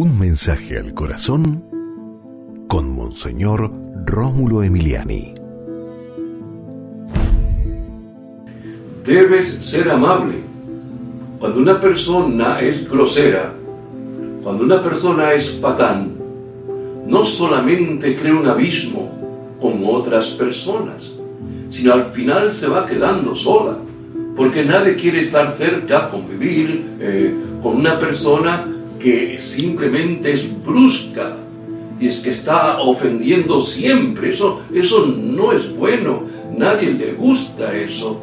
Un mensaje al corazón con Monseñor Rómulo Emiliani. Debes ser amable. Cuando una persona es grosera, cuando una persona es patán, no solamente crea un abismo con otras personas, sino al final se va quedando sola, porque nadie quiere estar cerca, convivir eh, con una persona que simplemente es brusca y es que está ofendiendo siempre. Eso, eso no es bueno. Nadie le gusta eso,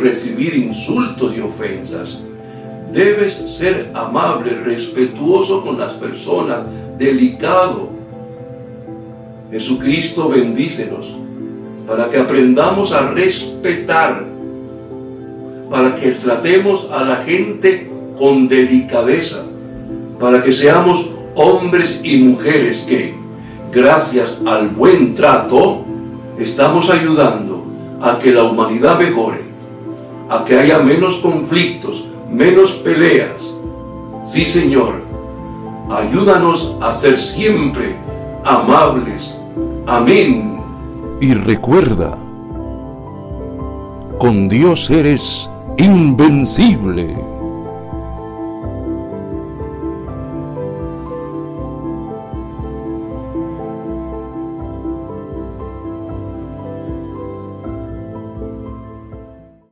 recibir insultos y ofensas. Debes ser amable, respetuoso con las personas, delicado. Jesucristo bendícenos para que aprendamos a respetar, para que tratemos a la gente con delicadeza, para que seamos hombres y mujeres que, gracias al buen trato, estamos ayudando a que la humanidad mejore, a que haya menos conflictos, menos peleas. Sí, Señor, ayúdanos a ser siempre amables. Amén. Y recuerda, con Dios eres invencible.